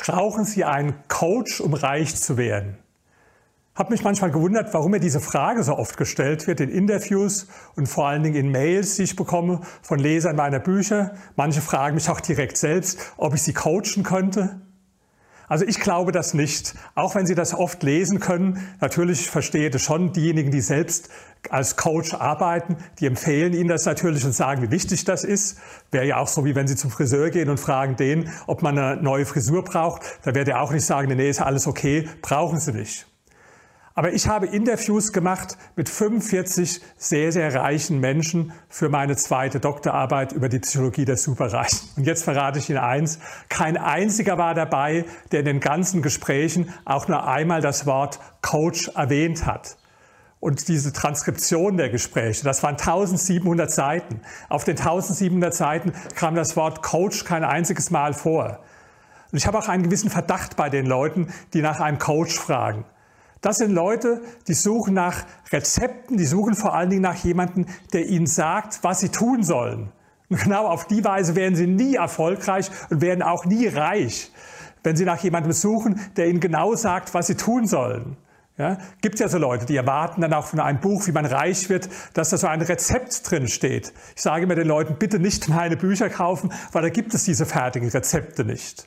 Brauchen Sie einen Coach, um reich zu werden? Habe mich manchmal gewundert, warum mir diese Frage so oft gestellt wird in Interviews und vor allen Dingen in Mails, die ich bekomme von Lesern meiner Bücher. Manche fragen mich auch direkt selbst, ob ich sie coachen könnte. Also ich glaube das nicht, auch wenn Sie das oft lesen können. Natürlich verstehe das schon diejenigen, die selbst als Coach arbeiten, die empfehlen Ihnen das natürlich und sagen, wie wichtig das ist. Wäre ja auch so, wie wenn Sie zum Friseur gehen und fragen den, ob man eine neue Frisur braucht. Da wird er auch nicht sagen, nee, ist alles okay, brauchen Sie nicht. Aber ich habe Interviews gemacht mit 45 sehr, sehr reichen Menschen für meine zweite Doktorarbeit über die Psychologie der Superreichen. Und jetzt verrate ich Ihnen eins. Kein einziger war dabei, der in den ganzen Gesprächen auch nur einmal das Wort Coach erwähnt hat. Und diese Transkription der Gespräche, das waren 1700 Seiten. Auf den 1700 Seiten kam das Wort Coach kein einziges Mal vor. Und ich habe auch einen gewissen Verdacht bei den Leuten, die nach einem Coach fragen. Das sind Leute, die suchen nach Rezepten, die suchen vor allen Dingen nach jemandem, der ihnen sagt, was sie tun sollen. Und genau auf die Weise werden sie nie erfolgreich und werden auch nie reich, wenn sie nach jemandem suchen, der ihnen genau sagt, was sie tun sollen. Ja, gibt ja so Leute, die erwarten dann auch von einem Buch, wie man reich wird, dass da so ein Rezept drin steht. Ich sage immer den Leuten, bitte nicht meine Bücher kaufen, weil da gibt es diese fertigen Rezepte nicht.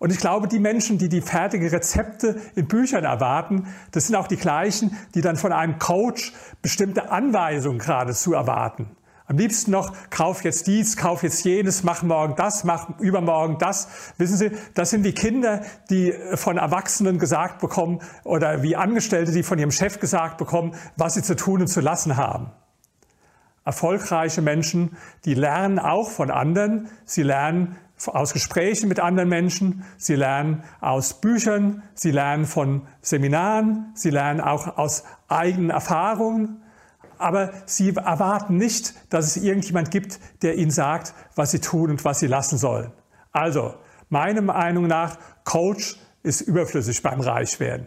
Und ich glaube, die Menschen, die die fertigen Rezepte in Büchern erwarten, das sind auch die gleichen, die dann von einem Coach bestimmte Anweisungen geradezu erwarten. Am liebsten noch, kauf jetzt dies, kauf jetzt jenes, mach morgen das, mach übermorgen das. Wissen Sie, das sind die Kinder, die von Erwachsenen gesagt bekommen oder wie Angestellte, die von ihrem Chef gesagt bekommen, was sie zu tun und zu lassen haben. Erfolgreiche Menschen, die lernen auch von anderen. Sie lernen aus Gesprächen mit anderen Menschen, sie lernen aus Büchern, sie lernen von Seminaren, sie lernen auch aus eigenen Erfahrungen, aber sie erwarten nicht, dass es irgendjemand gibt, der ihnen sagt, was sie tun und was sie lassen sollen. Also, meiner Meinung nach, Coach ist überflüssig beim Reichwerden.